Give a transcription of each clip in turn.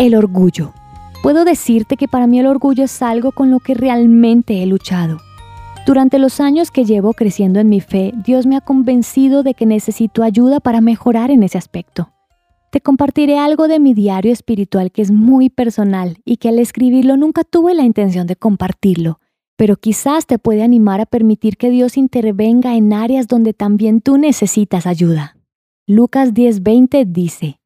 El orgullo. Puedo decirte que para mí el orgullo es algo con lo que realmente he luchado. Durante los años que llevo creciendo en mi fe, Dios me ha convencido de que necesito ayuda para mejorar en ese aspecto. Te compartiré algo de mi diario espiritual que es muy personal y que al escribirlo nunca tuve la intención de compartirlo, pero quizás te puede animar a permitir que Dios intervenga en áreas donde también tú necesitas ayuda. Lucas 10:20 dice,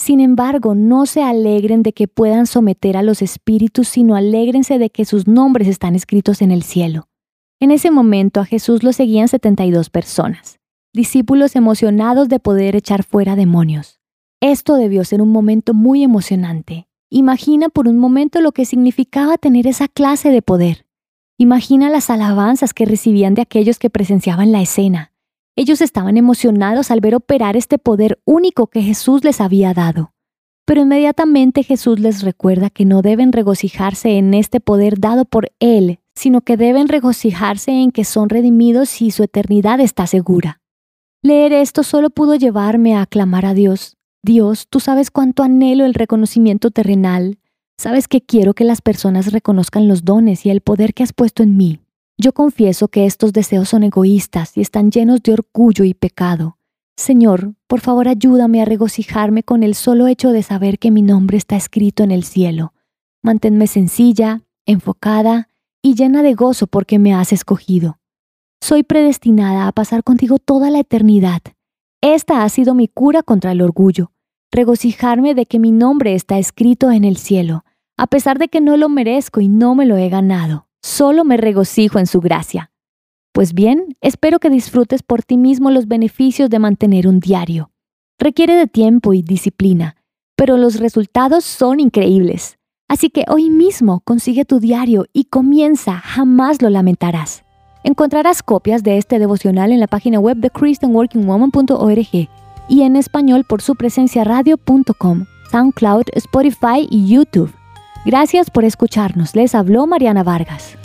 sin embargo, no se alegren de que puedan someter a los espíritus, sino alégrense de que sus nombres están escritos en el cielo. En ese momento a Jesús lo seguían 72 personas, discípulos emocionados de poder echar fuera demonios. Esto debió ser un momento muy emocionante. Imagina por un momento lo que significaba tener esa clase de poder. Imagina las alabanzas que recibían de aquellos que presenciaban la escena. Ellos estaban emocionados al ver operar este poder único que Jesús les había dado. Pero inmediatamente Jesús les recuerda que no deben regocijarse en este poder dado por Él, sino que deben regocijarse en que son redimidos y su eternidad está segura. Leer esto solo pudo llevarme a aclamar a Dios. Dios, tú sabes cuánto anhelo el reconocimiento terrenal. Sabes que quiero que las personas reconozcan los dones y el poder que has puesto en mí. Yo confieso que estos deseos son egoístas y están llenos de orgullo y pecado. Señor, por favor ayúdame a regocijarme con el solo hecho de saber que mi nombre está escrito en el cielo. Manténme sencilla, enfocada y llena de gozo porque me has escogido. Soy predestinada a pasar contigo toda la eternidad. Esta ha sido mi cura contra el orgullo, regocijarme de que mi nombre está escrito en el cielo, a pesar de que no lo merezco y no me lo he ganado solo me regocijo en su gracia. Pues bien, espero que disfrutes por ti mismo los beneficios de mantener un diario. Requiere de tiempo y disciplina, pero los resultados son increíbles. Así que hoy mismo consigue tu diario y comienza, jamás lo lamentarás. Encontrarás copias de este devocional en la página web de christianworkingwoman.org y en español por su presencia radio.com, SoundCloud, Spotify y YouTube. Gracias por escucharnos. Les habló Mariana Vargas.